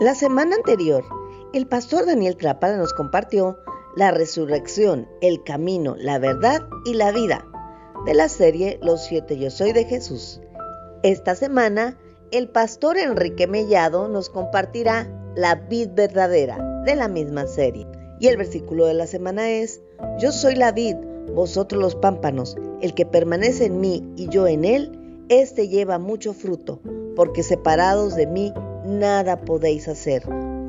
La semana anterior, el pastor Daniel Trápala nos compartió la resurrección, el camino, la verdad y la vida de la serie Los siete yo soy de Jesús. Esta semana, el pastor Enrique Mellado nos compartirá la vid verdadera de la misma serie. Y el versículo de la semana es, Yo soy la vid, vosotros los pámpanos, el que permanece en mí y yo en él, éste lleva mucho fruto, porque separados de mí nada podéis hacer.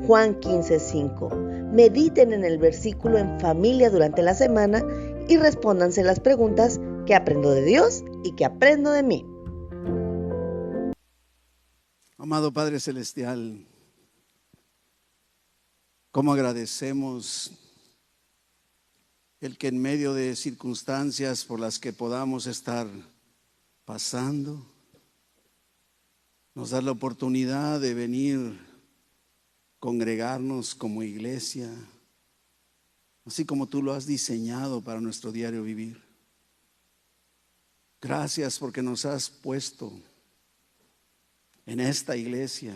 Juan 15:5. Mediten en el versículo en familia durante la semana y respóndanse las preguntas que aprendo de Dios y que aprendo de mí. Amado Padre Celestial, cómo agradecemos el que en medio de circunstancias por las que podamos estar pasando, nos da la oportunidad de venir, congregarnos como iglesia, así como tú lo has diseñado para nuestro diario vivir. Gracias porque nos has puesto en esta iglesia.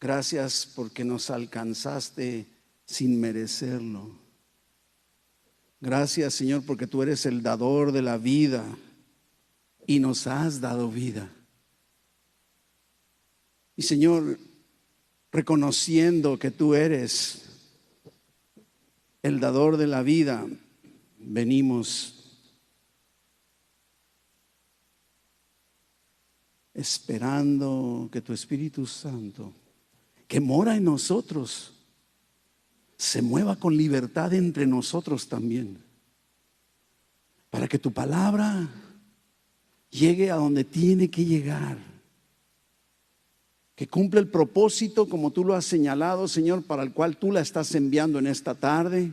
Gracias porque nos alcanzaste sin merecerlo. Gracias Señor porque tú eres el dador de la vida y nos has dado vida. Y Señor, reconociendo que tú eres el dador de la vida, venimos esperando que tu Espíritu Santo, que mora en nosotros, se mueva con libertad entre nosotros también, para que tu palabra llegue a donde tiene que llegar que cumple el propósito como tú lo has señalado, Señor, para el cual tú la estás enviando en esta tarde.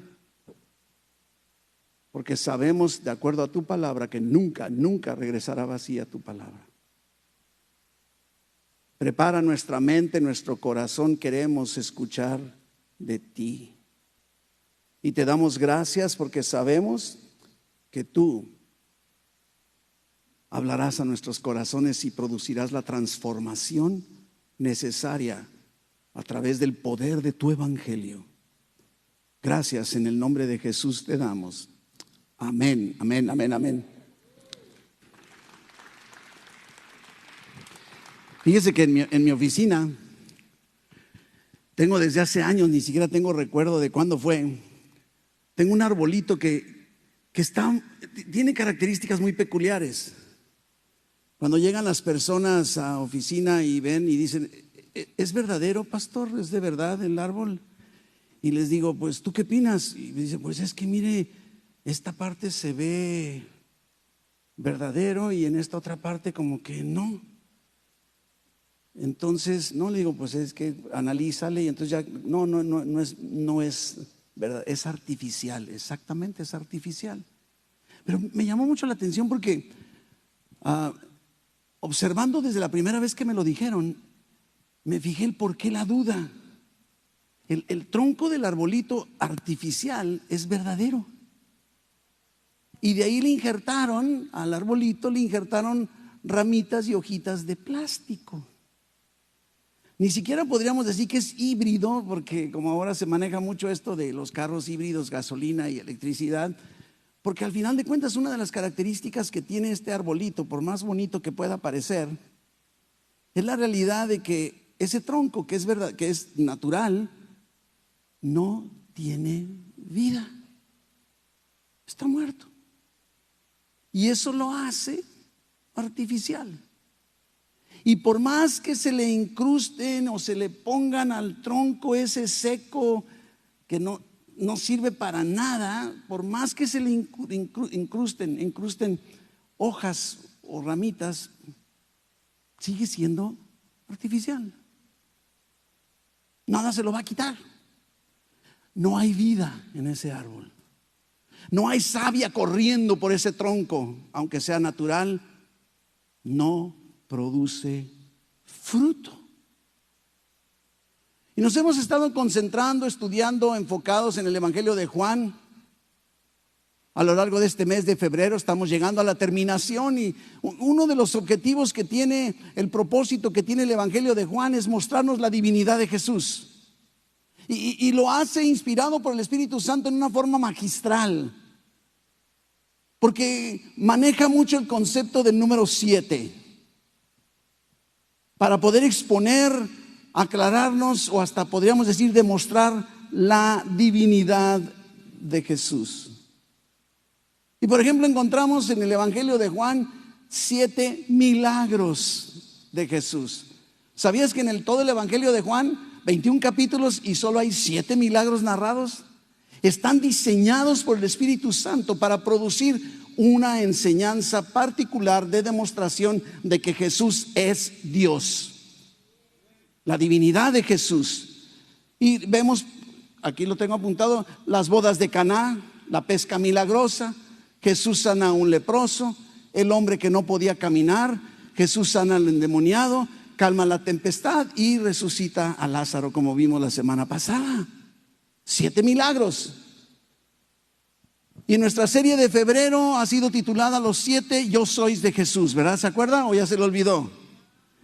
Porque sabemos, de acuerdo a tu palabra, que nunca, nunca regresará vacía tu palabra. Prepara nuestra mente, nuestro corazón, queremos escuchar de ti. Y te damos gracias porque sabemos que tú hablarás a nuestros corazones y producirás la transformación necesaria a través del poder de tu evangelio. Gracias en el nombre de Jesús te damos. Amén, amén, amén, amén. Fíjese que en mi, oficina tengo desde hace años, ni siquiera tengo recuerdo de cuándo fue, tengo un arbolito que, que está, tiene características muy peculiares. Cuando llegan las personas a oficina y ven y dicen, ¿E-, ¿es verdadero, pastor? ¿Es de verdad el árbol? Y les digo, pues, ¿tú qué opinas? Y me dice, pues es que mire, esta parte se ve verdadero y en esta otra parte como que no. Entonces, no le digo, pues es que analízale y entonces ya, no, no, no, no es, no es verdad, es artificial, exactamente es artificial. Pero me llamó mucho la atención porque ah, observando desde la primera vez que me lo dijeron, me fijé el por qué la duda. El, el, tronco del arbolito artificial es verdadero. Y de ahí le injertaron, al arbolito le injertaron ramitas y hojitas de plástico. Ni siquiera podríamos decir que es híbrido, porque como ahora se maneja mucho esto de los carros híbridos, gasolina y electricidad, porque al final de cuentas una de las características que tiene este arbolito, por más bonito que pueda parecer, es la realidad de que ese tronco que es verdad, que es natural, no tiene vida. Está muerto. Y eso lo hace artificial. Y por más que se le incrusten o se le pongan al tronco ese seco que no no sirve para nada, por más que se le incrusten, incrusten hojas o ramitas, sigue siendo artificial. Nada se lo va a quitar. No hay vida en ese árbol. No hay savia corriendo por ese tronco, aunque sea natural, no produce fruto. Y nos hemos estado concentrando, estudiando, enfocados en el Evangelio de Juan. a lo largo de este mes de febrero estamos llegando a la terminación y uno de los objetivos que tiene el propósito que tiene el Evangelio de Juan es mostrarnos la divinidad de Jesús. Y, lo hace inspirado por el Espíritu Santo en una forma magistral. Porque maneja mucho el concepto del número 7. Para poder exponer, aclararnos o hasta podríamos decir demostrar la divinidad de Jesús. Y por ejemplo encontramos en el Evangelio de Juan siete milagros de Jesús. ¿Sabías que en el, todo el Evangelio de Juan 21 capítulos y solo hay siete milagros narrados. Están diseñados por el Espíritu Santo para producir una enseñanza particular de demostración de que Jesús es Dios. La divinidad de Jesús. Y vemos, aquí lo tengo apuntado, las bodas de Caná, la pesca milagrosa, Jesús sana a un leproso, el hombre que no podía caminar, Jesús sana al endemoniado, calma la tempestad y resucita a Lázaro como vimos la semana pasada. Siete milagros. Y nuestra serie de febrero ha sido titulada Los siete yo sois de Jesús, ¿verdad? ¿Se acuerda o ya se lo olvidó?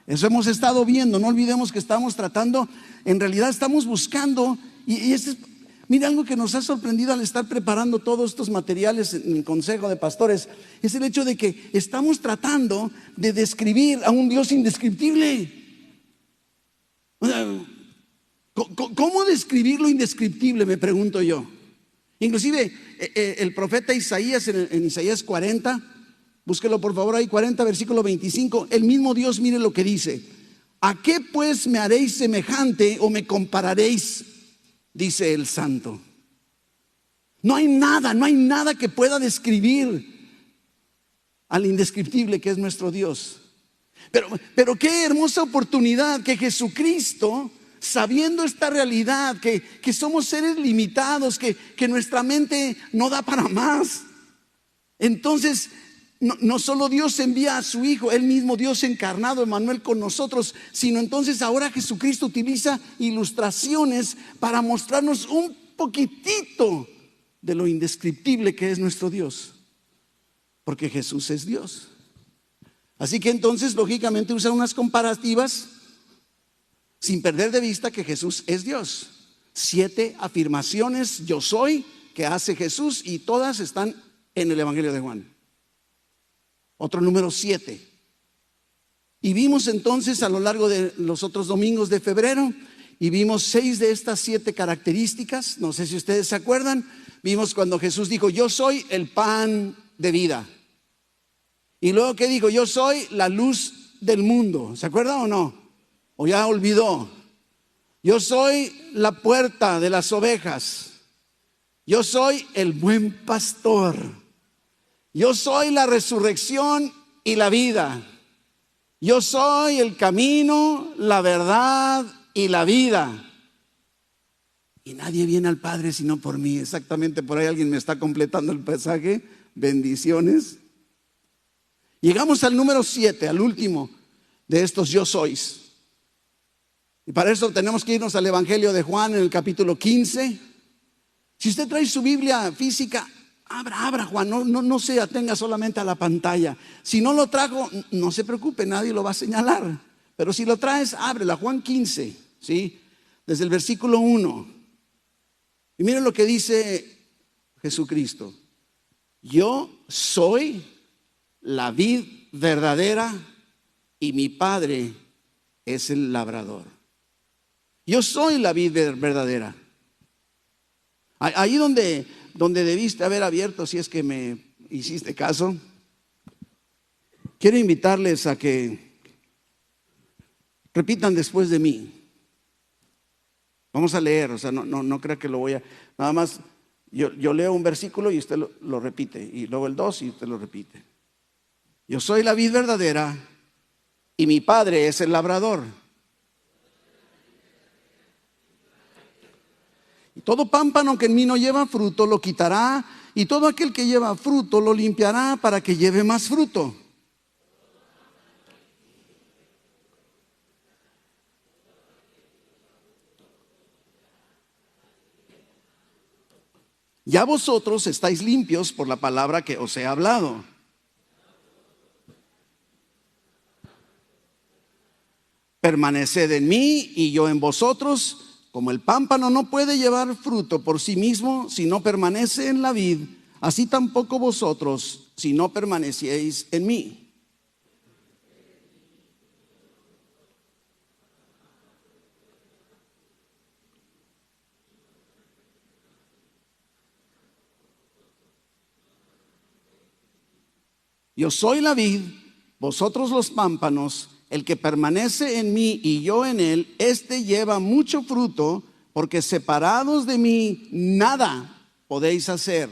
Eso hemos estado viendo, no olvidemos que estamos tratando, en realidad estamos buscando, y, y este algo que nos ha sorprendido al estar preparando todos estos materiales en el Consejo de Pastores es el hecho de que estamos tratando de describir a un Dios indescriptible. ¿Cómo describir lo indescriptible? Me pregunto yo. Inclusive eh, eh, el profeta Isaías en Isaías 40, búsquelo por favor ahí, 40 versículo 25, el mismo Dios mire lo que dice. ¿A qué pues me haréis semejante o me compararéis? dice el santo. No hay nada, no hay nada que pueda describir al indescriptible que es nuestro Dios. Pero, pero qué hermosa oportunidad que Jesucristo, sabiendo esta realidad, que, que somos seres limitados, que, que nuestra mente no da para más. Entonces no, solo Dios envía a su Hijo, Él mismo Dios encarnado, Emanuel con nosotros, sino entonces ahora Jesucristo utiliza ilustraciones para mostrarnos un poquitito de lo indescriptible que es nuestro Dios. Porque Jesús es Dios. Así que entonces, lógicamente, usa unas comparativas sin perder de vista que Jesús es Dios. Siete afirmaciones, yo soy, que hace Jesús y todas están en el Evangelio de Juan otro número siete. Y vimos entonces a lo largo de los otros domingos de febrero, y vimos seis de estas siete características, no sé si ustedes se acuerdan, vimos cuando Jesús dijo, yo soy el pan de vida. Y luego que dijo, yo soy la luz del mundo, ¿se acuerdan o no? O ya olvidó. Yo soy la puerta de las ovejas. Yo soy el buen pastor. Yo soy la resurrección y la vida. Yo soy el camino, la verdad y la vida. Y nadie viene al Padre sino por mí. Exactamente por ahí alguien me está completando el pasaje. Bendiciones. Llegamos al número 7, al último de estos yo sois. Y para eso tenemos que irnos al Evangelio de Juan en el capítulo 15. Si usted trae su Biblia física, Abra, abra, Juan, no, no, no se atenga solamente a la pantalla. Si no lo trajo, no se preocupe, nadie lo va a señalar. Pero si lo traes, ábrela, Juan 15, ¿sí? Desde el versículo 1. Y miren lo que dice Jesucristo. Yo soy la vid verdadera y mi padre es el labrador. Yo soy la vid verdadera. Ahí donde donde debiste haber abierto si es que me hiciste caso. Quiero invitarles a que repitan después de mí. Vamos a leer, o sea, no, no, no que lo voy a... Nada más, yo, yo leo un versículo y usted lo, lo repite, y luego el dos y usted lo repite. Yo soy la vid verdadera y mi padre es el labrador. Todo pámpano que en mí no lleva fruto lo quitará, y todo aquel que lleva fruto lo limpiará para que lleve más fruto. Ya vosotros estáis limpios por la palabra que os he hablado. Permaneced en mí y yo en vosotros, como el pámpano no puede llevar fruto por sí mismo si no permanece en la vid, así tampoco vosotros si no permanecieis en mí. Yo soy la vid, vosotros los pámpanos, el que permanece en mí y yo en él, éste lleva mucho fruto, porque separados de mí nada podéis hacer.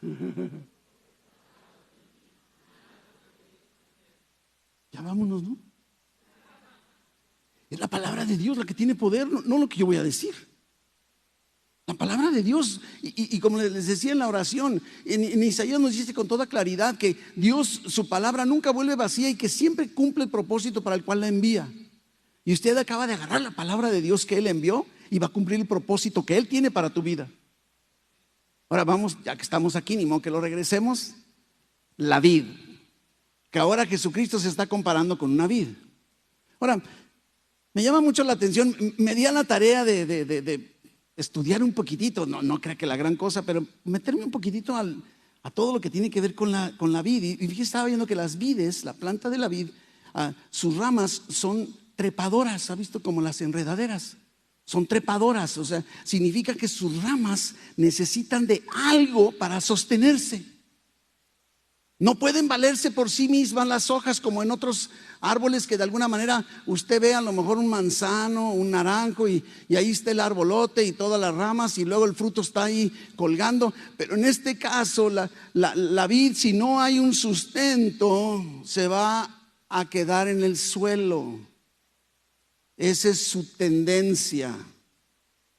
Ya vámonos, ¿no? Es la palabra de Dios la que tiene poder, no, lo que yo voy a decir. La palabra de Dios, y, como les decía en la oración, en, Isaías nos dice con toda claridad que Dios, su palabra nunca vuelve vacía y que siempre cumple el propósito para el cual la envía. Y usted acaba de agarrar la palabra de Dios que Él envió y va a cumplir el propósito que Él tiene para tu vida. Ahora vamos, ya que estamos aquí, ni modo que lo regresemos, la vid, que ahora Jesucristo se está comparando con una vid. Ahora, me llama mucho la atención, me di a la tarea de, estudiar un poquitito, no, no crea que la gran cosa, pero meterme un poquitito a todo lo que tiene que ver con la, con la vid. Y, fíjese, estaba viendo que las vides, la planta de la vid, ah, sus ramas son trepadoras, ¿ha visto? Como las enredaderas. Son trepadoras, o sea, significa que sus ramas necesitan de algo para sostenerse. No pueden valerse por sí mismas las hojas como en otros árboles que de alguna manera usted ve a lo mejor un manzano, un naranjo y, ahí está el arbolote y todas las ramas y luego el fruto está ahí colgando. Pero en este caso la, vid si no hay un sustento se va a quedar en el suelo. Esa es su tendencia,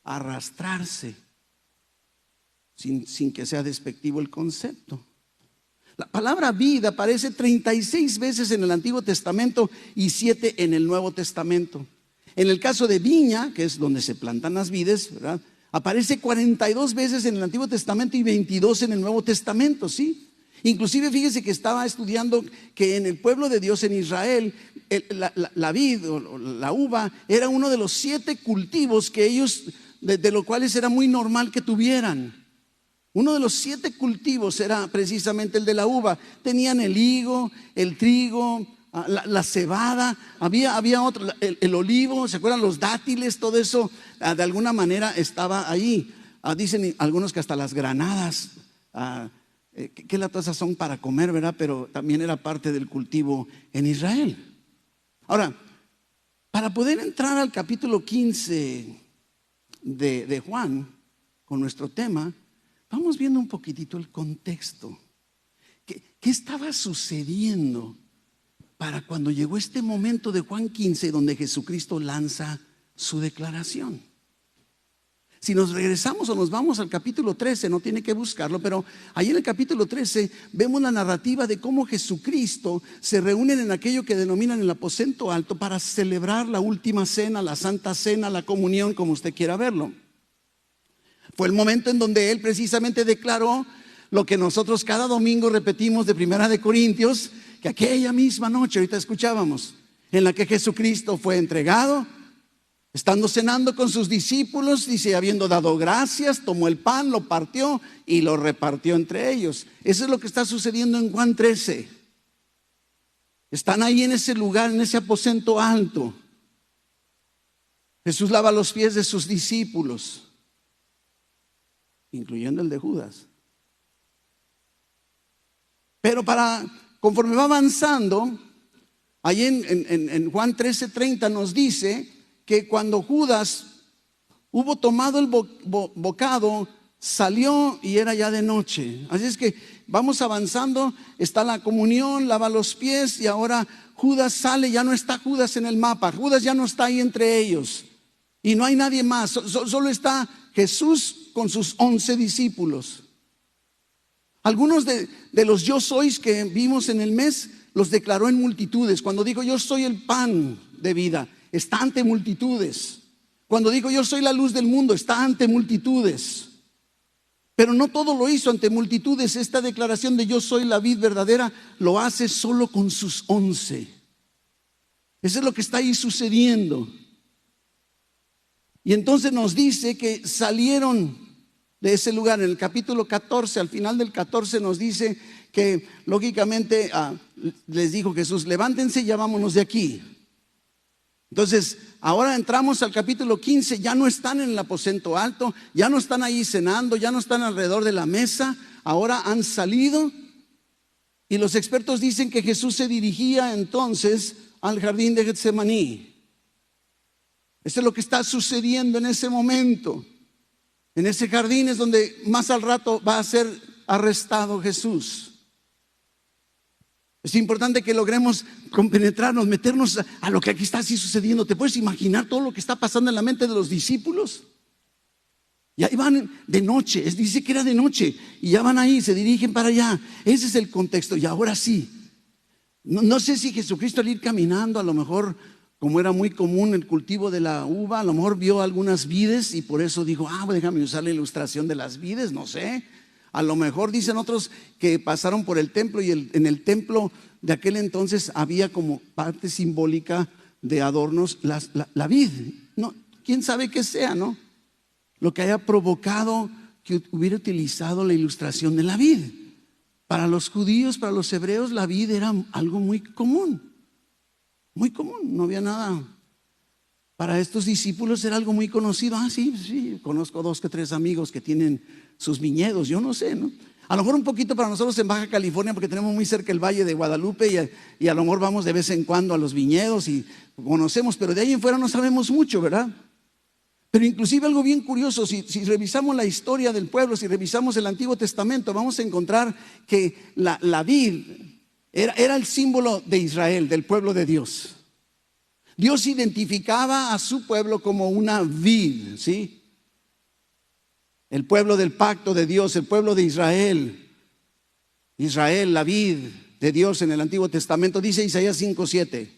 arrastrarse, sin que sea despectivo el concepto. La palabra vida aparece 36 veces en el Antiguo Testamento y 7 en el Nuevo Testamento. En el caso de viña, que es donde se plantan las vides, aparece 42 veces en el Antiguo Testamento y 22 en el Nuevo Testamento, ¿sí? Inclusive fíjese que estaba estudiando que en el pueblo de Dios en Israel, la, vid o la uva era uno de los siete cultivos que ellos, de los cuales era muy normal que tuvieran. Uno de los siete cultivos era precisamente el de la uva. Tenían el higo, el trigo, ah, la, cebada, había, había otro, el, olivo, ¿se acuerdan? Los dátiles, todo eso ah, de alguna manera estaba ahí. Ah, dicen algunos que hasta las granadas, eh, que, las son para comer, ¿verdad? Pero también era parte del cultivo en Israel. Ahora, para poder entrar al capítulo 15 de, de Juan, con nuestro tema, Vamos viendo un poquitito el contexto. ¿Qué, estaba sucediendo para cuando llegó este momento de Juan 15 donde Jesucristo lanza su declaración? Si nos regresamos o nos vamos al capítulo 13, no tiene que buscarlo, pero ahí en el capítulo 13 vemos la narrativa de cómo Jesucristo se reúnen en aquello que denominan el aposento alto para celebrar la última cena, la santa cena, la comunión, como usted quiera verlo. Fue el momento en donde él precisamente declaró lo que nosotros cada domingo repetimos de Primera de Corintios, que aquella misma noche, ahorita escuchábamos, en la que Jesucristo fue entregado, estando cenando con sus discípulos, dice, habiendo dado gracias, tomó el pan, lo partió y lo repartió entre ellos. Eso es lo que está sucediendo en Juan 13. Están ahí en ese lugar, en ese aposento alto. Jesús lava los pies de sus discípulos incluyendo el de Judas. Pero para, conforme va avanzando, ahí en, en, Juan 13:30 nos dice que cuando Judas hubo tomado el bocado, salió y era ya de noche. Así es que vamos avanzando, está la comunión, lava los pies y ahora Judas sale, ya no está Judas en el mapa, Judas ya no está ahí entre ellos. Y no hay nadie más, solo está Jesús con sus once discípulos. Algunos de, los yo sois que vimos en el mes los declaró en multitudes. Cuando dijo, yo soy el pan de vida, está ante multitudes. Cuando dijo, yo soy la luz del mundo, está ante multitudes. Pero no todo lo hizo ante multitudes. Esta declaración de yo soy la vid verdadera lo hace solo con sus once. Eso es lo que está ahí sucediendo. Y entonces nos dice que salieron de ese lugar. En el capítulo 14, al final del 14 nos dice que lógicamente ah, les dijo Jesús, levántense y ya vámonos de aquí. Entonces, ahora entramos al capítulo 15, ya no están en el aposento alto, ya no están ahí cenando, ya no están alrededor de la mesa, ahora han salido. Y los expertos dicen que Jesús se dirigía entonces al jardín de Getsemaní. Eso es lo que está sucediendo en ese momento. En ese jardín es donde más al rato va a ser arrestado Jesús. Es importante que logremos compenetrarnos, meternos a, lo que aquí está así sucediendo. ¿Te puedes imaginar todo lo que está pasando en la mente de los discípulos? Y ahí van de noche, dice que era de noche, y ya van ahí, se dirigen para allá. Ese es el contexto. Y ahora sí, no, no sé si Jesucristo al ir caminando, a lo mejor, como era muy común el cultivo de la uva, a lo mejor vio algunas vides y por eso dijo, ah, déjame usar la ilustración de las vides, no sé. A lo mejor dicen otros que pasaron por el templo y en el templo de aquel entonces había como parte simbólica de adornos la, la, vid. No, quién sabe qué sea, ¿no? Lo que haya provocado que hubiera utilizado la ilustración de la vid. Para los judíos, para los hebreos, la vid era algo muy común. Muy común, no había nada. Para estos discípulos era algo muy conocido. Ah, sí, sí, conozco dos que tres amigos que tienen sus viñedos, yo no sé, ¿no? A lo mejor un poquito para nosotros en Baja California, porque tenemos muy cerca el Valle de Guadalupe y a, y a, lo mejor vamos de vez en cuando a los viñedos y conocemos, pero de ahí en fuera no sabemos mucho, ¿verdad? Pero inclusive algo bien curioso, si, revisamos la historia del pueblo, si revisamos el Antiguo Testamento, vamos a encontrar que la vid era, era el símbolo de Israel, del pueblo de Dios. Dios identificaba a su pueblo como una vid, ¿sí? el pueblo del pacto de Dios, el pueblo de Israel. Israel, la vid de Dios en el Antiguo Testamento, dice Isaías 5.7.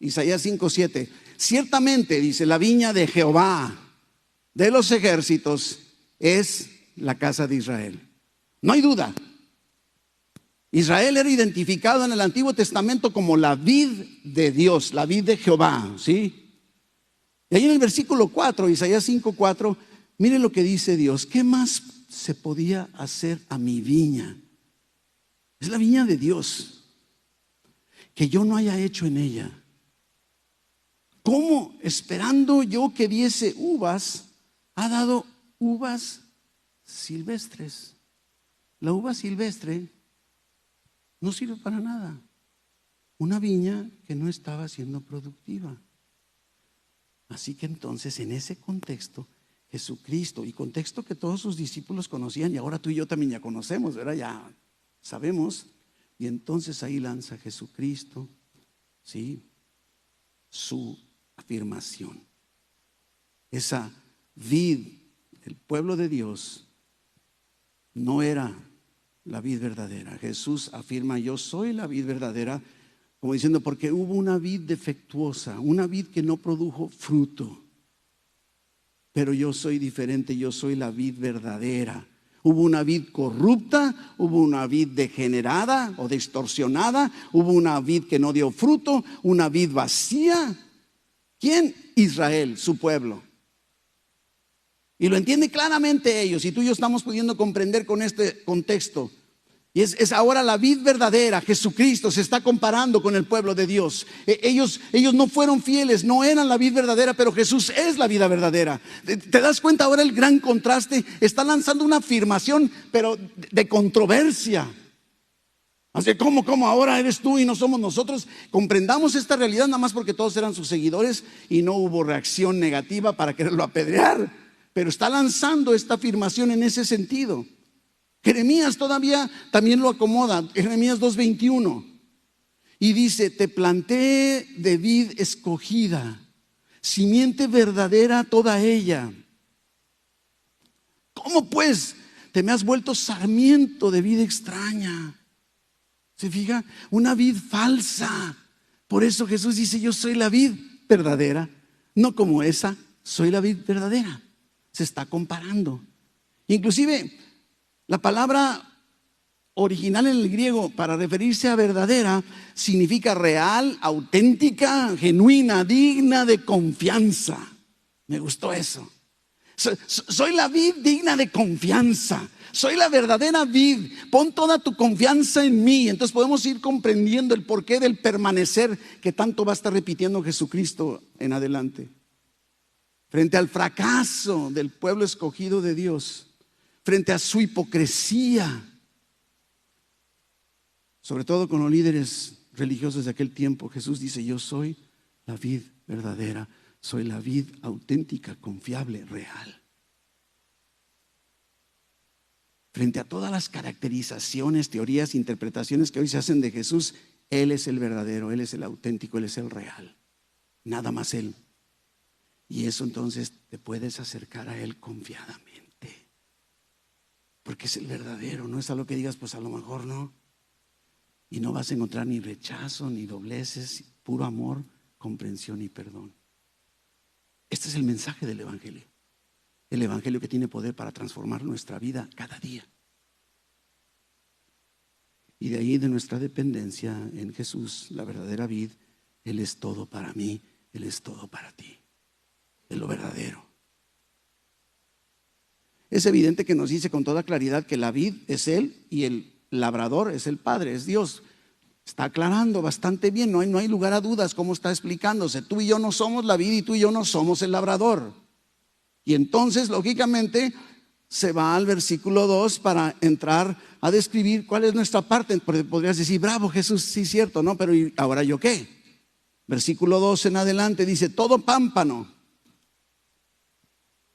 Isaías 5.7. Ciertamente, dice, la viña de Jehová, de los ejércitos, es la casa de Israel. No hay duda. Israel era identificado en el Antiguo Testamento como la vid de Dios, la vid de Jehová, ¿sí? Y ahí en el versículo 4, Isaías 5.4, Mire lo que dice Dios. ¿Qué más se podía hacer a mi viña? Es la viña de Dios. Que yo no haya hecho en ella. ¿Cómo esperando yo que diese uvas, ha dado uvas silvestres? La uva silvestre no sirve para nada. Una viña que no estaba siendo productiva. Así que entonces en ese contexto Jesucristo y contexto que todos sus discípulos conocían y ahora tú y yo también ya conocemos. Ya sabemos. Y entonces ahí lanza Jesucristo, ¿sí? Su afirmación. Esa vid, el pueblo de Dios, no era la vid verdadera. Jesús afirma, yo soy la vid verdadera, como diciendo, porque hubo una vid defectuosa, una vid que no produjo fruto pero yo soy diferente, yo soy la vid verdadera. Hubo una vid corrupta, hubo una vid degenerada o distorsionada, hubo una vid que no dio fruto, una vid vacía. ¿Quién? Israel, su pueblo. Y lo entiende claramente ellos, y tú y yo estamos pudiendo comprender con este contexto. Y es, ahora la vid verdadera, Jesucristo se está comparando con el pueblo de Dios. E, ellos, ellos no fueron fieles, no eran la vid verdadera, pero Jesús es la vida verdadera. ¿Te, das cuenta ahora el gran contraste? Está lanzando una afirmación, pero de controversia. Así como, como ahora eres tú y no somos nosotros. Comprendamos esta realidad nada más porque todos eran sus seguidores y no hubo reacción negativa para quererlo apedrear. Pero está lanzando esta afirmación en ese sentido. Jeremías todavía también lo acomoda, Jeremías 2.21. Y dice, te planté de vid escogida, simiente verdadera toda ella. ¿Cómo pues te me has vuelto sarmiento de vida extraña? ¿Se fija? Una vid falsa. Por eso Jesús dice, yo soy la vid verdadera, no como esa, soy la vid verdadera. Se está comparando. Inclusive, la palabra original en el griego para referirse a verdadera significa real, auténtica, genuina, digna de confianza. Me gustó eso. Soy la vid digna de confianza. Soy la verdadera vid. Pon toda tu confianza en mí. Entonces podemos ir comprendiendo el porqué del permanecer que tanto va a estar repitiendo Jesucristo en adelante. Frente al fracaso del pueblo escogido de Dios, frente a su hipocresía, sobre todo con los líderes religiosos de aquel tiempo, Jesús dice, yo soy la vid verdadera, soy la vid auténtica, confiable, real. Frente a todas las caracterizaciones, teorías, interpretaciones que hoy se hacen de Jesús, Él es el verdadero, Él es el auténtico, Él es el real. Nada más Él. Y eso entonces te puedes acercar a Él confiadamente. Porque es el verdadero, no es a lo que digas, pues a lo mejor no. Y no vas a encontrar ni rechazo, ni dobleces, puro amor, comprensión y perdón. Este es el mensaje del Evangelio. El Evangelio que tiene poder para transformar nuestra vida cada día. Y de ahí de nuestra dependencia en Jesús, la verdadera vid, Él es todo para mí, Él es todo para ti. Es lo verdadero. Es evidente que nos dice con toda claridad que la vid es Él y el labrador es el Padre, es Dios. Está aclarando bastante bien, no hay, no hay lugar a dudas cómo está explicándose. Tú y yo no somos la vida y tú y yo no somos el labrador. Y entonces, lógicamente, se va al versículo 2 para entrar a describir cuál es nuestra parte. Podrías decir, bravo Jesús, sí, cierto, ¿no? Pero ¿y ahora yo qué? Versículo 2 en adelante dice, todo pámpano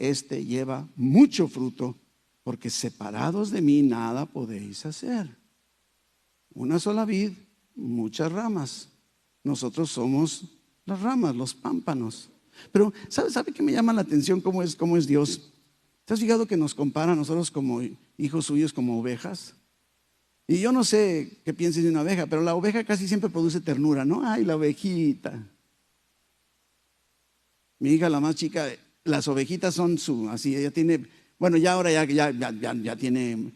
éste lleva mucho fruto, porque separados de mí nada podéis hacer. Una sola vid, muchas ramas. Nosotros somos las ramas, los pámpanos. Pero ¿sabe, sabe qué me llama la atención cómo es, cómo es Dios? ¿Te has fijado que nos compara a nosotros como hijos suyos, como ovejas? Y yo no sé qué pienses de una oveja, pero la oveja casi siempre produce ternura, ¿no? Ay, la ovejita. Mi hija, la más chica, las ovejitas son su, así, ella tiene, bueno, ya ahora ya, ya, ya, ya tiene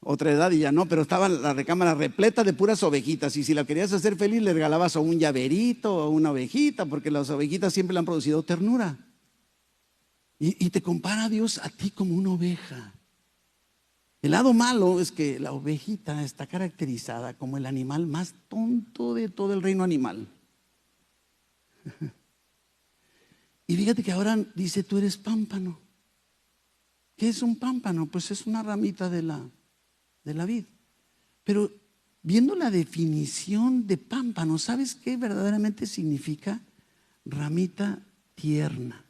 otra edad y ya no, pero estaba la recámara repleta de puras ovejitas y si la querías hacer feliz le regalabas a un llaverito o una ovejita, porque las ovejitas siempre le han producido ternura. Y, te compara Dios a ti como una oveja. El lado malo es que la ovejita está caracterizada como el animal más tonto de todo el reino animal. Y fíjate que ahora dice, tú eres pámpano. ¿Qué es un pámpano? Pues es una ramita de la, de la vid. Pero viendo la definición de pámpano, ¿sabes qué verdaderamente significa? Ramita tierna.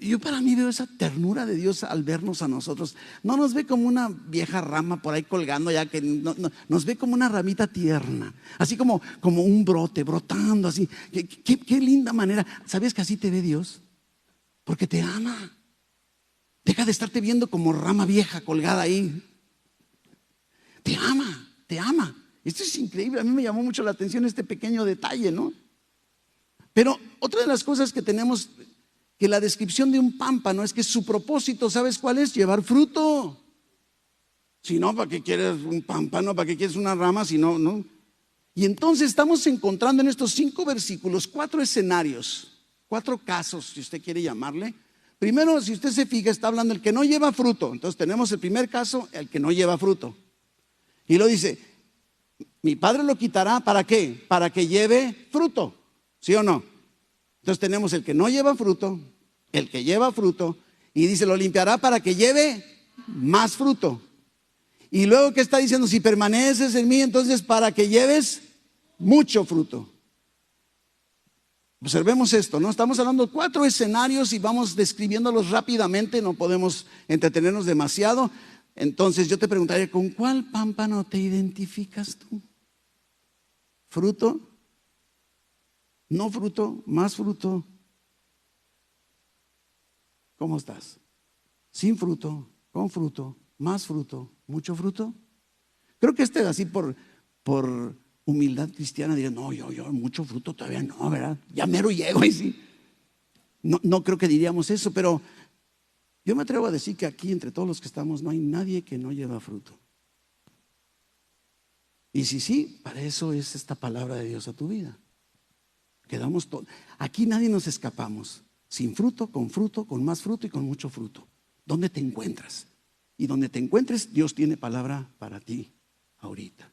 Yo para mí veo esa ternura de Dios al vernos a nosotros. No nos ve como una vieja rama por ahí colgando ya que nos ve como una ramita tierna, así como, como un brote, brotando así. Qué, qué linda manera. ¿Sabes que así te ve Dios? Porque te ama. Deja de estarte viendo como rama vieja colgada ahí. Te ama, te ama. Esto es increíble. A mí me llamó mucho la atención este pequeño detalle, ¿no? Pero otra de las cosas que tenemos, que la descripción de un pámpano es que su propósito, ¿sabes cuál es? Llevar fruto. Si no, ¿para qué quieres un pámpano? ¿Para qué quieres una rama? Si no, no. Y entonces estamos encontrando en estos cinco versículos cuatro escenarios, cuatro casos, si usted quiere llamarle, Primero, si usted se fija, está hablando el que no lleva fruto. Entonces tenemos el primer caso, el que no lleva fruto. Y lo dice, mi padre lo quitará, ¿para qué? Para que lleve fruto, ¿sí o no? Entonces tenemos el que no lleva fruto, el que lleva fruto, y dice, lo limpiará para que lleve más fruto. Y luego que está diciendo, si permaneces en mí, entonces para que lleves mucho fruto. Observemos esto, ¿no? Estamos hablando de cuatro escenarios y vamos describiéndolos rápidamente, no podemos entretenernos demasiado. Entonces yo te preguntaría, ¿con cuál pámpano te identificas tú? ¿Fruto? ¿No fruto? ¿Más fruto? ¿Cómo estás? ¿Sin fruto? ¿Con fruto? ¿Más fruto? ¿Mucho fruto? Creo que este así por, por humildad cristiana diría, no, yo, yo, mucho fruto todavía no, ¿verdad? Ya mero llego y sí. No, no creo que diríamos eso, pero yo me atrevo a decir que aquí entre todos los que estamos no hay nadie que no lleva fruto. Y si sí, para eso es esta palabra de Dios a tu vida. Quedamos todos. Aquí nadie nos escapamos. Sin fruto, con fruto, con más fruto y con mucho fruto. ¿Dónde te encuentras? Y donde te encuentres, Dios tiene palabra para ti ahorita.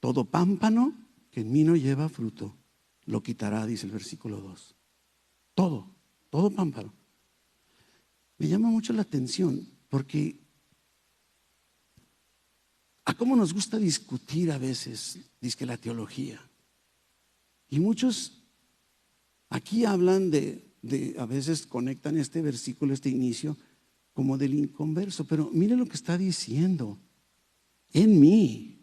Todo pámpano que en mí no lleva fruto, lo quitará, dice el versículo 2. Todo, todo pámpano. Me llama mucho la atención porque a cómo nos gusta discutir a veces, dice la teología. Y muchos aquí hablan de, a veces conectan este versículo, este inicio, como del inconverso. Pero mire lo que está diciendo. En mí,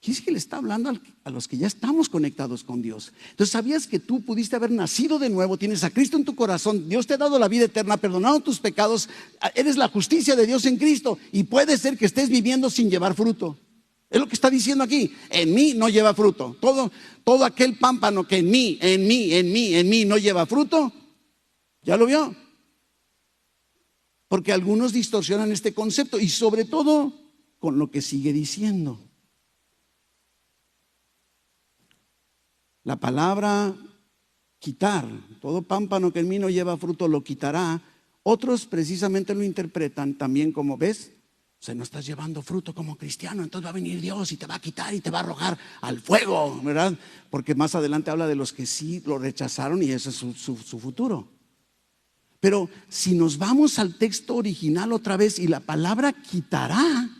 ¿Qué es que le está hablando a los que ya estamos conectados con Dios? Entonces, ¿sabías que tú pudiste haber nacido de nuevo? Tienes a Cristo en tu corazón. Dios te ha dado la vida eterna, perdonado tus pecados. Eres la justicia de Dios en Cristo. Y puede ser que estés viviendo sin llevar fruto. Es lo que está diciendo aquí. En mí no lleva fruto. Todo, todo aquel pámpano que en mí, en mí, en mí, en mí no lleva fruto, ¿ya lo vio? Porque algunos distorsionan este concepto y sobre todo con lo que sigue diciendo. La palabra quitar, todo pámpano que en mí no lleva fruto lo quitará. Otros precisamente lo interpretan también como, ¿ves? O sea, no estás llevando fruto como cristiano, entonces va a venir Dios y te va a quitar y te va a arrojar al fuego, ¿verdad? Porque más adelante habla de los que sí lo rechazaron y ese es su, su futuro. Pero si nos vamos al texto original otra vez y la palabra quitará,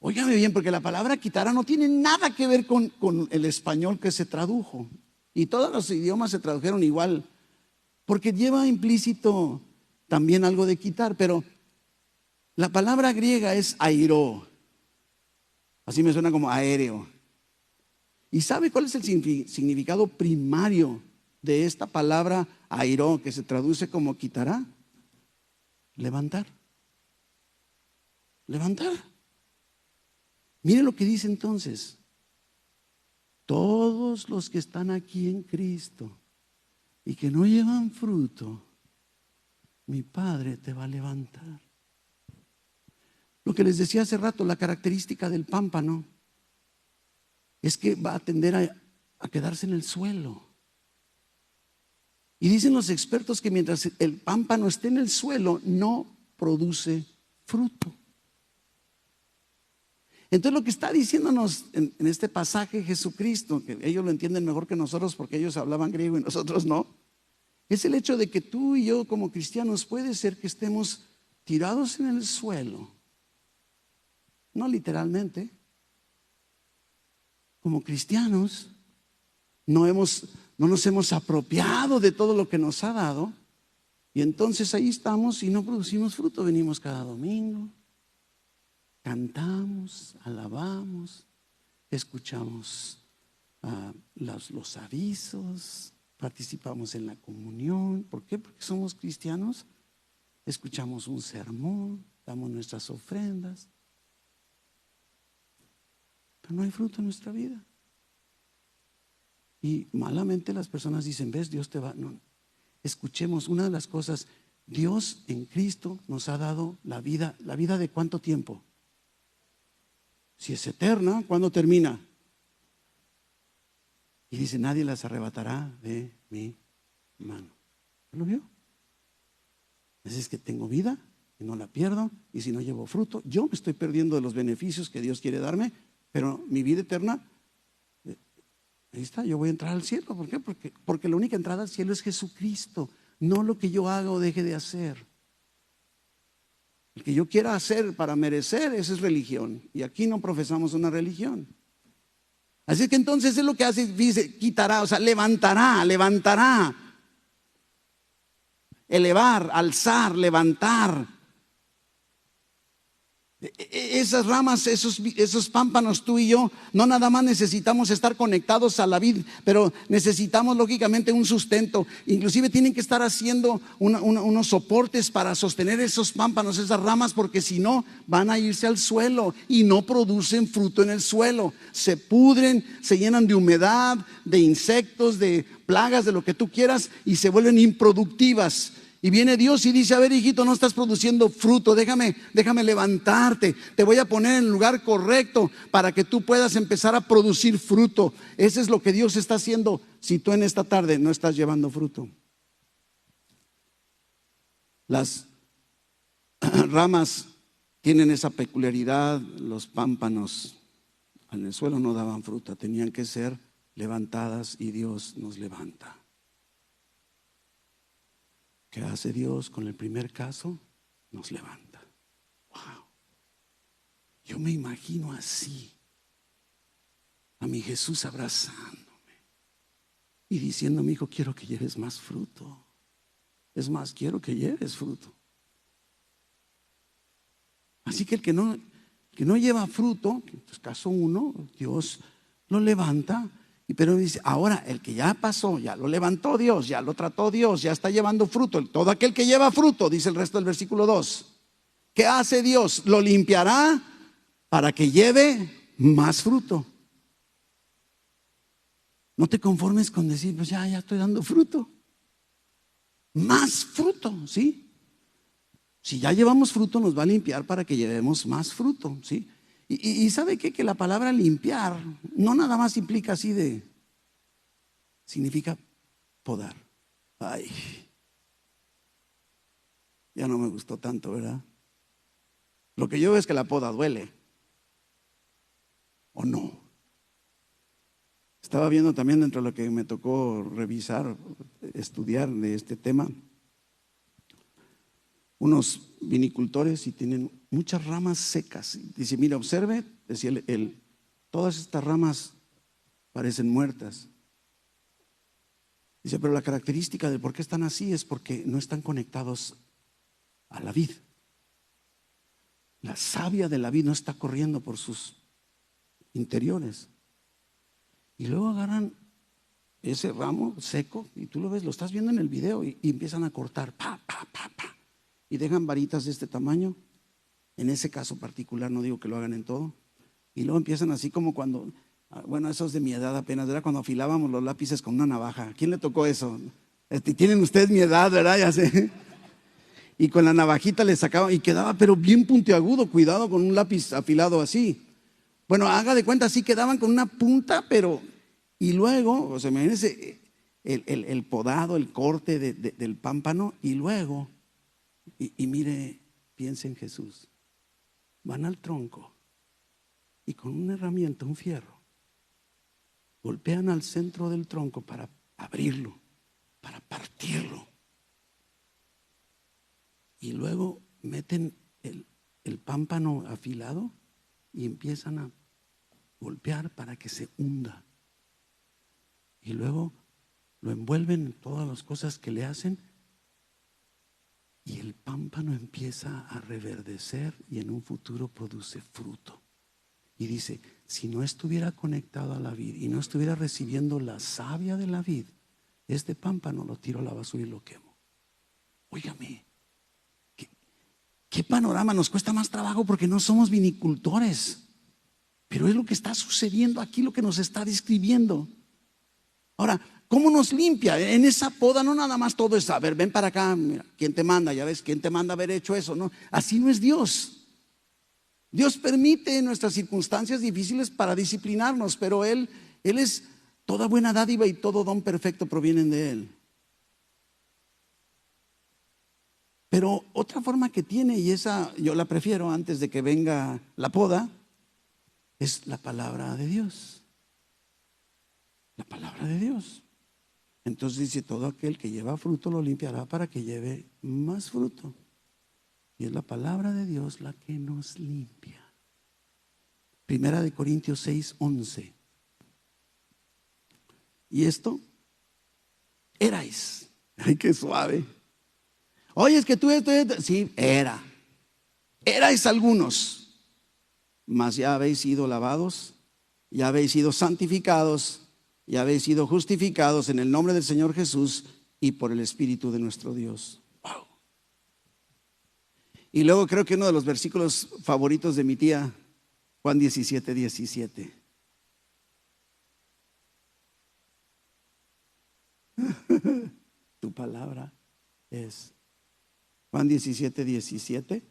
Óigame bien, porque la palabra quitará no tiene nada que ver con, el español que se tradujo. Y todos los idiomas se tradujeron igual, porque lleva implícito también algo de quitar, pero la palabra griega es airo. Así me suena como aéreo. ¿Y sabe cuál es el significado primario de esta palabra airo que se traduce como quitará? Levantar. Levantar. Mire lo que dice entonces. Todos los que están aquí en Cristo y que no llevan fruto, mi Padre te va a levantar. Lo que les decía hace rato, la característica del pámpano es que va a tender a, quedarse en el suelo. Y dicen los expertos que mientras el pámpano esté en el suelo, no produce fruto. Entonces lo que está diciéndonos en, este pasaje Jesucristo, que ellos lo entienden mejor que nosotros porque ellos hablaban griego y nosotros no, es el hecho de que tú y yo como cristianos puede ser que estemos tirados en el suelo, no literalmente, como cristianos, no, hemos, no nos hemos apropiado de todo lo que nos ha dado y entonces ahí estamos y no producimos fruto, venimos cada domingo, cantamos, alabamos, escuchamos ah, los, avisos, participamos en la comunión. ¿Por qué? Porque somos cristianos. Escuchamos un sermón, damos nuestras ofrendas. No hay fruto en nuestra vida. Y malamente las personas dicen, ves, Dios te va. No, escuchemos, una de las cosas, Dios en Cristo nos ha dado la vida. ¿La vida de cuánto tiempo? Si es eterna, ¿cuándo termina? Y dice, nadie las arrebatará de mi mano. ¿Lo vio? Es que tengo vida y no la pierdo. Y si no llevo fruto, yo me estoy perdiendo de los beneficios que Dios quiere darme, pero mi vida eterna, eh, ahí está, yo voy a entrar al cielo. ¿Por qué? Porque, porque la única entrada al cielo es Jesucristo, no lo que yo haga o deje de hacer. El que yo quiera hacer para merecer, esa es religión. Y aquí no profesamos una religión. Así que entonces es lo que hace, dice, quitará, o sea, levantará, levantará. Elevar, alzar, levantar. E, e, esas ramas, esos, esos pámpanos, tú y yo, no nada más necesitamos estar conectados a la vida, pero necesitamos lógicamente un sustento. Inclusive tienen que estar haciendo unos soportes para sostener esos pámpanos, esas ramas, porque si no van a irse al suelo y no producen fruto en el suelo. Se pudren, se llenan de humedad, de insectos, de plagas, de lo que tú quieras, y se vuelven improductivas. Y viene Dios y dice, a ver hijito, no estás produciendo fruto, déjame, déjame levantarte, te voy a poner en el lugar correcto para que tú puedas empezar a producir fruto. Eso es lo que Dios está haciendo si tú en esta tarde no estás llevando fruto. Las ramas tienen esa peculiaridad, los pámpanos en el suelo no daban fruta, tenían que ser levantadas y Dios nos levanta. ¿Qué hace Dios con el primer caso? Nos levanta. Wow. Yo me imagino así a mi Jesús abrazándome y diciéndome, hijo, quiero que lleves más fruto. Es más, quiero que lleves fruto. Así que el que no, que no lleva fruto, caso uno, Dios lo levanta pero dice, ahora el que ya pasó, ya lo levantó Dios, ya lo trató Dios, ya está llevando fruto. Todo aquel que lleva fruto, dice el resto del versículo 2. ¿Qué hace Dios? Lo limpiará para que lleve más fruto. No te conformes con decir, pues ya, ya estoy dando fruto. Más fruto, ¿sí? Si ya llevamos fruto, nos va a limpiar para que llevemos más fruto, ¿sí? Y, sabe qué? que la palabra limpiar no nada más implica así de, significa podar. Ay, ya no me gustó tanto, ¿verdad? Lo que yo veo es que la poda duele. ¿O no? Estaba viendo también dentro de lo que me tocó revisar, estudiar de este tema, unos vinicultores y tienen muchas ramas secas. Dice, mira, observe, decía él, todas estas ramas parecen muertas. Dice, pero la característica de por qué están así es porque no están conectados a la vid. La savia de la vid no está corriendo por sus interiores. Y luego agarran ese ramo seco y tú lo ves, lo estás viendo en el video y, y empiezan a cortar, pa, pa, pa, pa, y dejan varitas de este tamaño en ese caso particular, no digo que lo hagan en todo. Y luego empiezan así como cuando, ah, bueno, eso es de mi edad apenas, era cuando afilábamos los lápices con una navaja. quién le tocó eso? Este, tienen ustedes mi edad, ¿verdad? Ya sé. Y con la navajita le sacaba y quedaba, pero bien puntiagudo, cuidado con un lápiz afilado así. Bueno, haga de cuenta, así quedaban con una punta, pero. Y luego, o sea, imagínense el, el, podado, el corte del pámpano, y luego, y, y mire, piense en Jesús van al tronco y con una herramienta, un fierro, golpean al centro del tronco para abrirlo, para partirlo. Y luego meten el, el pámpano afilado y empiezan a golpear para que se hunda. Y luego lo envuelven en todas las cosas que le hacen y el pámpano empieza a reverdecer y en un futuro produce fruto. Y dice, si no estuviera conectado a la vid y no estuviera recibiendo la savia de la vid, este pámpano lo tiro a la basura y lo quemo. Óigame, ¿qué, qué panorama? Nos cuesta más trabajo porque no somos vinicultores. Pero es lo que está sucediendo aquí, lo que nos está describiendo. Ahora, ¿Cómo nos limpia? En esa poda no nada más todo es, a ver, ven para acá, mira, ¿quién te manda? Ya ves, ¿quién te manda haber hecho eso? No, así no es Dios. Dios permite nuestras circunstancias difíciles para disciplinarnos, pero Él, Él es toda buena dádiva y todo don perfecto provienen de Él. Pero otra forma que tiene, y esa yo la prefiero antes de que venga la poda, es la palabra de Dios. La palabra de Dios. Entonces dice, todo aquel que lleva fruto lo limpiará para que lleve más fruto. Y es la palabra de Dios la que nos limpia. Primera de Corintios 6, 11. Y esto, erais. Ay, qué suave. Oye, es que tú esto, sí, era. Erais algunos, mas ya habéis sido lavados, ya habéis sido santificados, ya habéis sido justificados en el nombre del Señor Jesús y por el Espíritu de nuestro Dios. Wow. Y luego creo que uno de los versículos favoritos de mi tía, Juan 17, 17. tu palabra es. Juan 17, 17.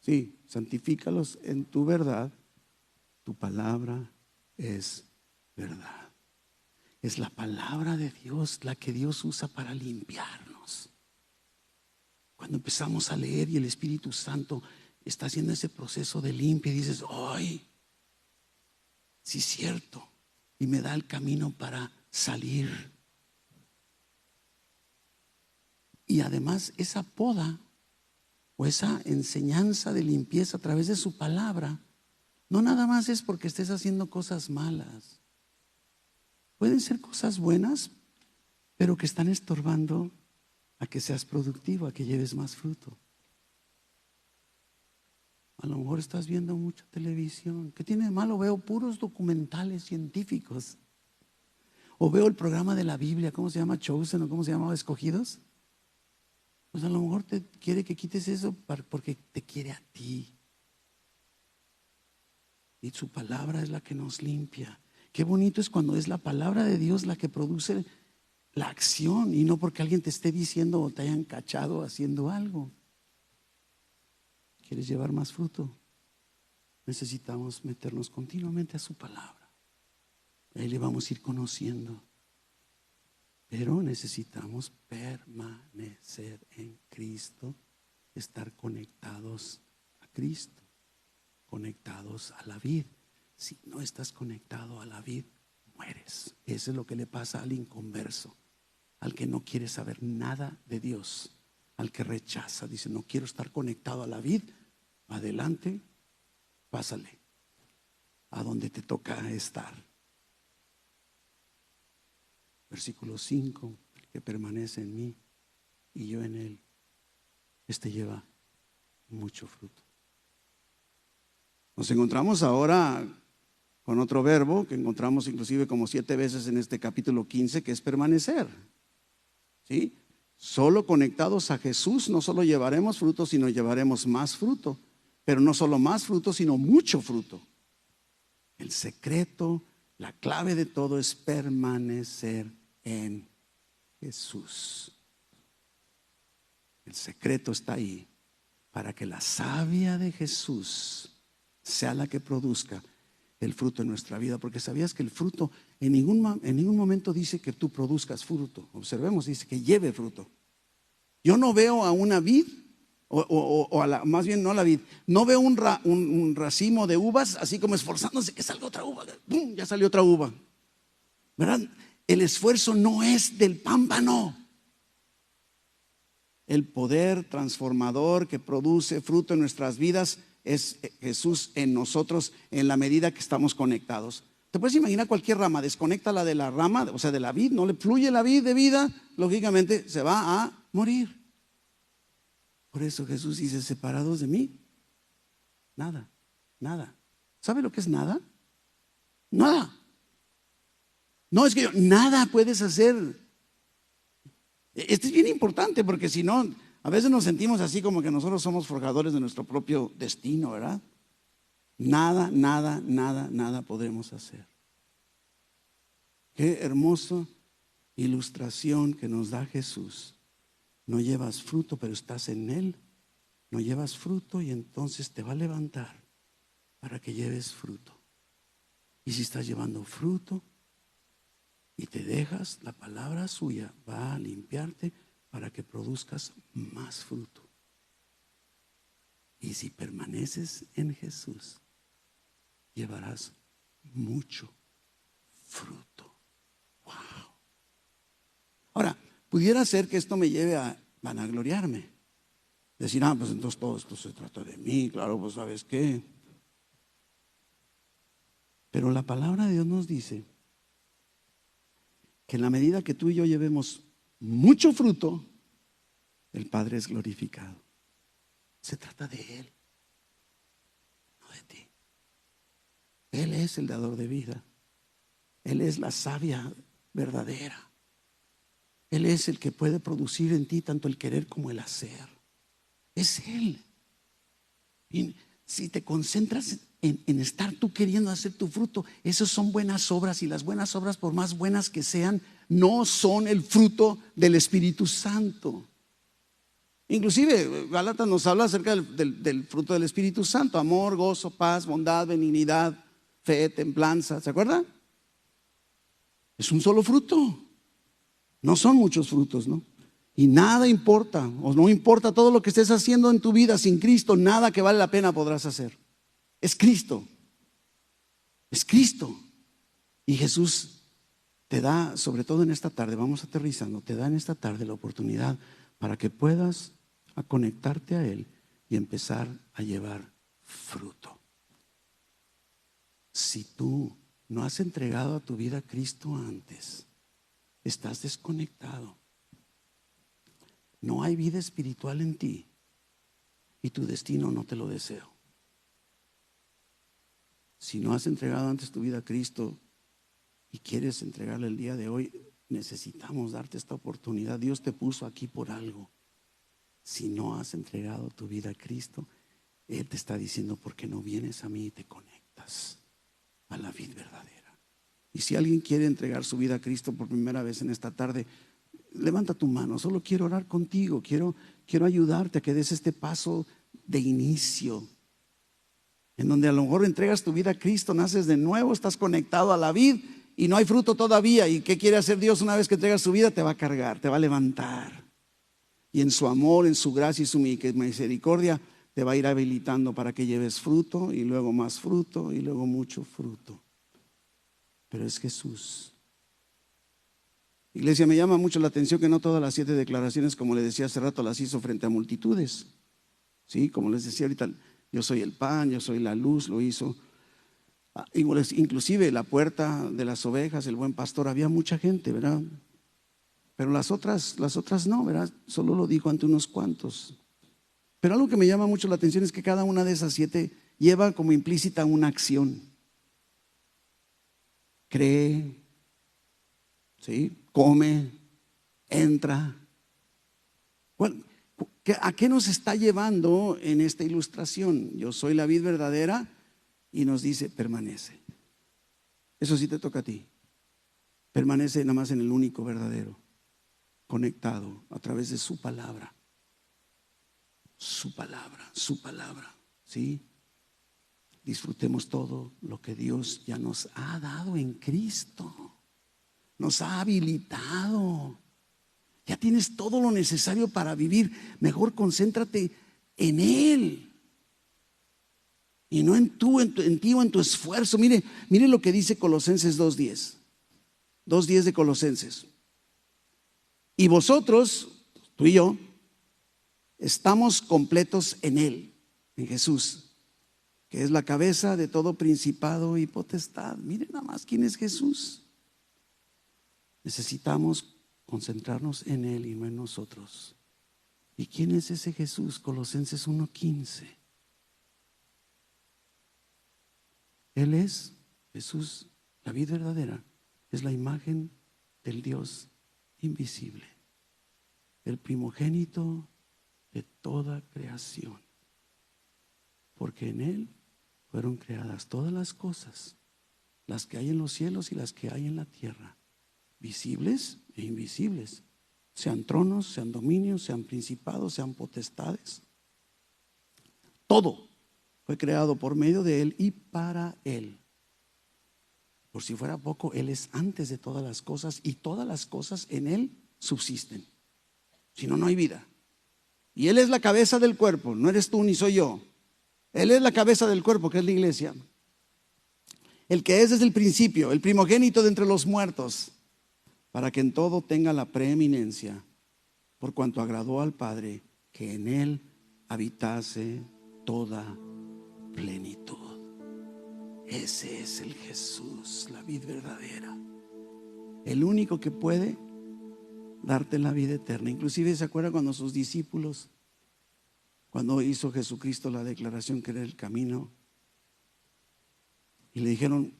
Sí, santifícalos en tu verdad. Tu palabra es verdad. Es la palabra de Dios la que Dios usa para limpiarnos. Cuando empezamos a leer y el Espíritu Santo está haciendo ese proceso de limpia y dices, ¡ay! Sí, cierto. Y me da el camino para salir. Y además esa poda o esa enseñanza de limpieza a través de su palabra, no nada más es porque estés haciendo cosas malas. Pueden ser cosas buenas, pero que están estorbando a que seas productivo, a que lleves más fruto. A lo mejor estás viendo mucha televisión. ¿Qué tiene de malo? Veo puros documentales científicos. O veo el programa de la Biblia, ¿cómo se llama? Chosen o cómo se llama? Escogidos. Pues a lo mejor te quiere que quites eso porque te quiere a ti. Y su palabra es la que nos limpia. Qué bonito es cuando es la palabra de Dios la que produce la acción y no porque alguien te esté diciendo o te hayan cachado haciendo algo. ¿Quieres llevar más fruto? Necesitamos meternos continuamente a su palabra. Ahí le vamos a ir conociendo. Pero necesitamos permanecer en Cristo, estar conectados a Cristo, conectados a la vida. Si no estás conectado a la vida, mueres. Eso es lo que le pasa al inconverso, al que no quiere saber nada de Dios, al que rechaza, dice, no quiero estar conectado a la vida. Adelante, pásale a donde te toca estar. Versículo 5, que permanece en mí y yo en él, este lleva mucho fruto. Nos encontramos ahora con otro verbo que encontramos inclusive como siete veces en este capítulo 15, que es permanecer. ¿Sí? Solo conectados a Jesús no solo llevaremos fruto, sino llevaremos más fruto. Pero no solo más fruto, sino mucho fruto. El secreto, la clave de todo es permanecer en Jesús. El secreto está ahí para que la savia de Jesús sea la que produzca el fruto en nuestra vida, porque sabías que el fruto en ningún, en ningún momento dice que tú produzcas fruto. Observemos, dice que lleve fruto. Yo no veo a una vid, o, a la, más bien no a la vid, no veo un, un, racimo de uvas así como esforzándose que salga otra uva. ¡Pum! Ya salió otra uva. ¿Verdad? el esfuerzo no es del pámpano. El poder transformador que produce fruto en nuestras vidas es Jesús en nosotros en la medida que estamos conectados. Te puedes imaginar cualquier rama, desconecta la de la rama, o sea, de la vid, no le fluye la vid de vida, lógicamente se va a morir. Por eso Jesús dice, separados de mí, nada, nada. ¿Sabe lo que es nada? Nada. No, es que nada puedes hacer. Esto es bien importante porque si no, a veces nos sentimos así como que nosotros somos forjadores de nuestro propio destino, ¿verdad? Nada, nada, nada, nada podemos hacer. Qué hermosa ilustración que nos da Jesús. No llevas fruto, pero estás en Él. No llevas fruto y entonces te va a levantar para que lleves fruto. Y si estás llevando fruto, y te dejas, la palabra suya va a limpiarte para que produzcas más fruto. Y si permaneces en Jesús, llevarás mucho fruto. Wow. Ahora, pudiera ser que esto me lleve a vanagloriarme. Decir, ah, pues entonces todo esto se trata de mí, claro, pues sabes qué. Pero la palabra de Dios nos dice que en la medida que tú y yo llevemos mucho fruto, el Padre es glorificado. Se trata de Él, no de ti. Él es el dador de vida. Él es la sabia verdadera. Él es el que puede producir en ti tanto el querer como el hacer. Es Él. Y si te concentras en, estar tú queriendo hacer tu fruto, esas son buenas obras y las buenas obras, por más buenas que sean, no son el fruto del Espíritu Santo. Inclusive Galata nos habla acerca del, del, fruto del Espíritu Santo, amor, gozo, paz, bondad, benignidad, fe, templanza, ¿se acuerdan? Es un solo fruto. No son muchos frutos, ¿no? Y nada importa, o no importa todo lo que estés haciendo en tu vida sin Cristo, nada que vale la pena podrás hacer. Es Cristo. Es Cristo. Y Jesús te da, sobre todo en esta tarde, vamos aterrizando, te da en esta tarde la oportunidad para que puedas conectarte a Él y empezar a llevar fruto. Si tú no has entregado a tu vida a Cristo antes, estás desconectado. No hay vida espiritual en ti y tu destino no te lo deseo. Si no has entregado antes tu vida a Cristo y quieres entregarle el día de hoy, necesitamos darte esta oportunidad. Dios te puso aquí por algo. Si no has entregado tu vida a Cristo, Él te está diciendo, ¿por qué no vienes a mí y te conectas a la vida verdadera? Y si alguien quiere entregar su vida a Cristo por primera vez en esta tarde, levanta tu mano. Solo quiero orar contigo. Quiero, quiero ayudarte a que des este paso de inicio. En donde a lo mejor entregas tu vida a Cristo, naces de nuevo, estás conectado a la vida y no hay fruto todavía. ¿Y qué quiere hacer Dios una vez que entregas su vida? Te va a cargar, te va a levantar y en su amor, en su gracia y su misericordia te va a ir habilitando para que lleves fruto y luego más fruto y luego mucho fruto. Pero es Jesús. Iglesia, me llama mucho la atención que no todas las siete declaraciones, como le decía hace rato, las hizo frente a multitudes. Sí, como les decía ahorita, yo soy el pan, yo soy la luz, lo hizo. Ah, inclusive la puerta de las ovejas, el buen pastor, había mucha gente, ¿verdad? Pero las otras, las otras no, ¿verdad? Solo lo dijo ante unos cuantos. Pero algo que me llama mucho la atención es que cada una de esas siete lleva como implícita una acción. Cree, ¿sí? come, entra. ¿A qué nos está llevando en esta ilustración? Yo soy la vid verdadera y nos dice, permanece. Eso sí te toca a ti. Permanece nada más en el único verdadero conectado a través de su palabra. Su palabra, su palabra, ¿sí? Disfrutemos todo lo que Dios ya nos ha dado en Cristo. Nos ha habilitado. Ya tienes todo lo necesario para vivir. Mejor concéntrate en Él. Y no en tú, en, en ti o en tu esfuerzo. Mire, mire lo que dice Colosenses 2.10. 2.10 de Colosenses. Y vosotros, tú y yo, estamos completos en Él, en Jesús, que es la cabeza de todo principado y potestad. Miren nada más quién es Jesús. Necesitamos concentrarnos en Él y no en nosotros. ¿Y quién es ese Jesús? Colosenses 1.15. Él es Jesús, la vida verdadera, es la imagen del Dios invisible, el primogénito de toda creación, porque en Él fueron creadas todas las cosas, las que hay en los cielos y las que hay en la tierra, visibles e invisibles, sean tronos, sean dominios, sean principados, sean potestades. Todo fue creado por medio de Él y para Él. Por si fuera poco, Él es antes de todas las cosas y todas las cosas en Él subsisten. Si no, no hay vida. Y Él es la cabeza del cuerpo, no eres tú ni soy yo. Él es la cabeza del cuerpo, que es la iglesia. El que es desde el principio, el primogénito de entre los muertos, para que en todo tenga la preeminencia, por cuanto agradó al Padre que en Él habitase toda plenitud. Ese es el Jesús, la vida verdadera. El único que puede darte la vida eterna. Inclusive se acuerda cuando sus discípulos, cuando hizo Jesucristo la declaración que era el camino, y le dijeron,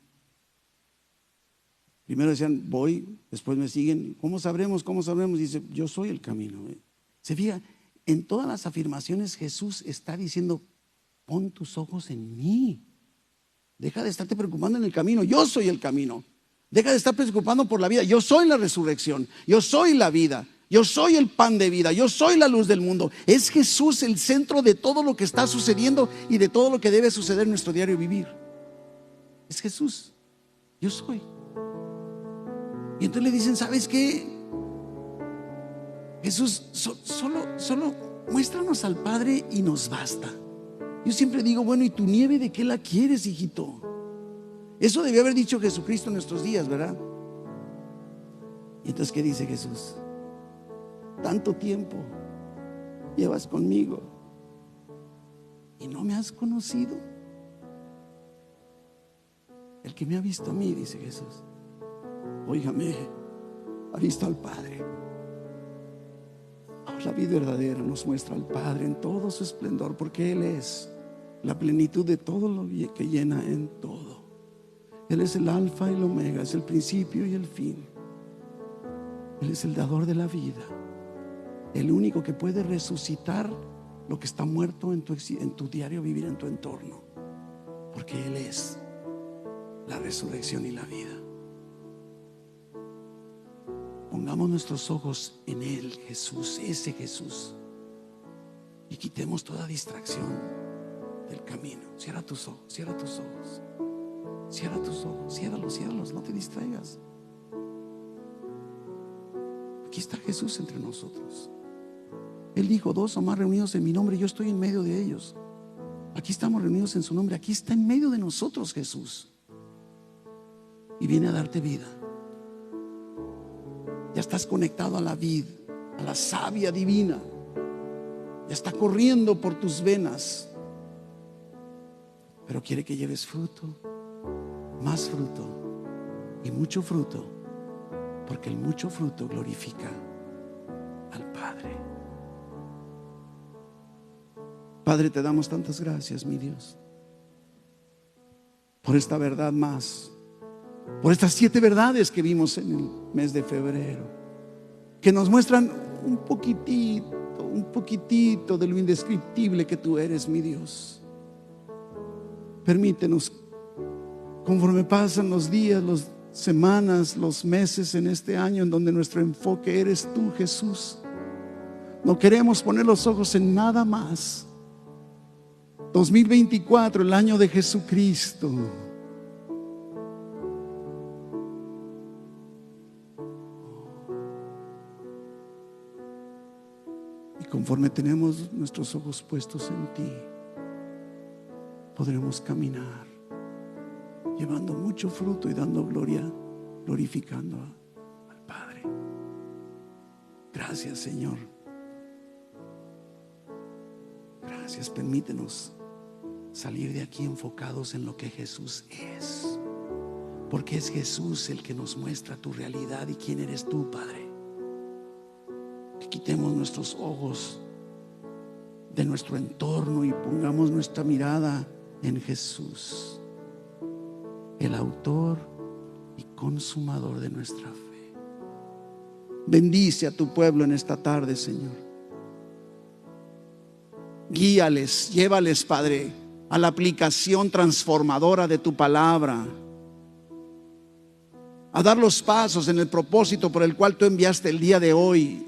primero decían, voy, después me siguen, ¿cómo sabremos? ¿Cómo sabremos? Dice, yo soy el camino. Se fija, en todas las afirmaciones Jesús está diciendo, pon tus ojos en mí. Deja de estarte preocupando en el camino, yo soy el camino. Deja de estar preocupando por la vida. Yo soy la resurrección. Yo soy la vida. Yo soy el pan de vida. Yo soy la luz del mundo. Es Jesús el centro de todo lo que está sucediendo y de todo lo que debe suceder en nuestro diario vivir. Es Jesús. Yo soy. Y entonces le dicen, ¿sabes qué? Jesús, solo, solo muéstranos al Padre y nos basta. Yo siempre digo, bueno, ¿y tu nieve de qué la quieres, hijito? Eso debió haber dicho Jesucristo en nuestros días, ¿verdad? Y entonces, ¿qué dice Jesús? Tanto tiempo llevas conmigo y no me has conocido. El que me ha visto a mí, dice Jesús, óigame, ha visto al Padre. la vida verdadera nos muestra al Padre en todo su esplendor, porque Él es la plenitud de todo lo que llena en todo. Él es el alfa y el omega, es el principio y el fin. Él es el dador de la vida, el único que puede resucitar lo que está muerto en tu, diario vivir, en tu entorno, porque Él es la resurrección y la vida. Pongamos nuestros ojos en Él, Jesús, ese Jesús, y quitemos toda distracción del camino. Cierra tus ojos, cierra tus ojos. Cierra tus ojos, ciérralos, ciérralos, no te distraigas. Aquí está Jesús entre nosotros. Él dijo, dos o más reunidos en mi nombre, yo estoy en medio de ellos. Aquí estamos reunidos en su nombre, aquí está en medio de nosotros Jesús. Y viene a darte vida. Ya estás conectado a la vid, a la savia divina. Ya está corriendo por tus venas. Pero quiere que lleves fruto más fruto y mucho fruto, porque el mucho fruto glorifica al Padre. Padre, te damos tantas gracias, mi Dios, por esta verdad más, por estas siete verdades que vimos en el mes de febrero, que nos muestran un poquitito, un poquitito de lo indescriptible que tú eres, mi Dios. Permítenos Conforme pasan los días, las semanas, los meses en este año en donde nuestro enfoque eres tú, Jesús. No queremos poner los ojos en nada más. 2024, el año de Jesucristo. Y conforme tenemos nuestros ojos puestos en ti, podremos caminar llevando mucho fruto y dando gloria, glorificando al Padre. Gracias Señor. Gracias, permítenos salir de aquí enfocados en lo que Jesús es. Porque es Jesús el que nos muestra tu realidad y quién eres tú, Padre. Que quitemos nuestros ojos de nuestro entorno y pongamos nuestra mirada en Jesús el autor y consumador de nuestra fe. Bendice a tu pueblo en esta tarde, Señor. Guíales, llévales, Padre, a la aplicación transformadora de tu palabra. A dar los pasos en el propósito por el cual tú enviaste el día de hoy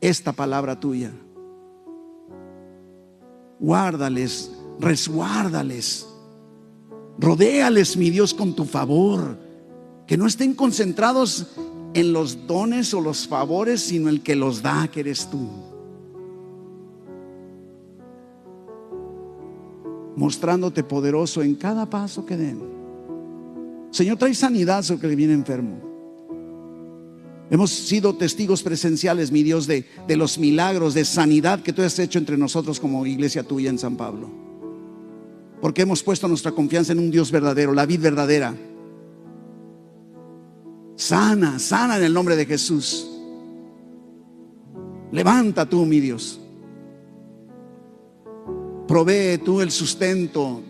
esta palabra tuya. Guárdales, resguárdales Rodéales, mi Dios, con tu favor. Que no estén concentrados en los dones o los favores, sino el que los da, que eres tú. Mostrándote poderoso en cada paso que den. Señor, trae sanidad sobre que viene enfermo. Hemos sido testigos presenciales, mi Dios, de, de los milagros, de sanidad que tú has hecho entre nosotros como iglesia tuya en San Pablo. Porque hemos puesto nuestra confianza en un Dios verdadero, la vid verdadera. Sana, sana en el nombre de Jesús. Levanta tú, mi Dios. Provee tú el sustento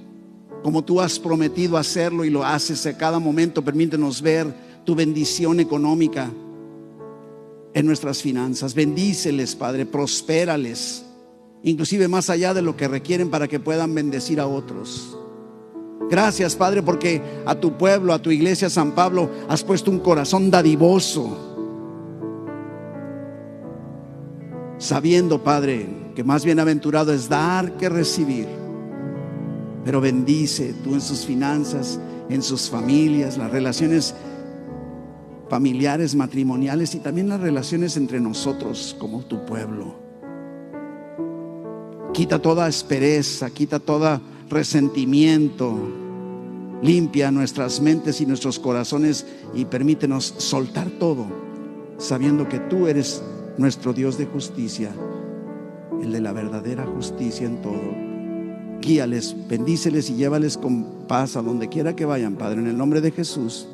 como tú has prometido hacerlo y lo haces a cada momento. Permítenos ver tu bendición económica en nuestras finanzas. Bendíceles, Padre, prospérales, inclusive más allá de lo que requieren para que puedan bendecir a otros. Gracias, Padre, porque a tu pueblo, a tu iglesia San Pablo, has puesto un corazón dadivoso. Sabiendo, Padre, que más bienaventurado es dar que recibir. Pero bendice tú en sus finanzas, en sus familias, las relaciones familiares, matrimoniales y también las relaciones entre nosotros como tu pueblo. Quita toda aspereza, quita todo resentimiento, limpia nuestras mentes y nuestros corazones y permítenos soltar todo, sabiendo que tú eres nuestro Dios de justicia, el de la verdadera justicia en todo. Guíales, bendíceles y llévales con paz a donde quiera que vayan, Padre, en el nombre de Jesús.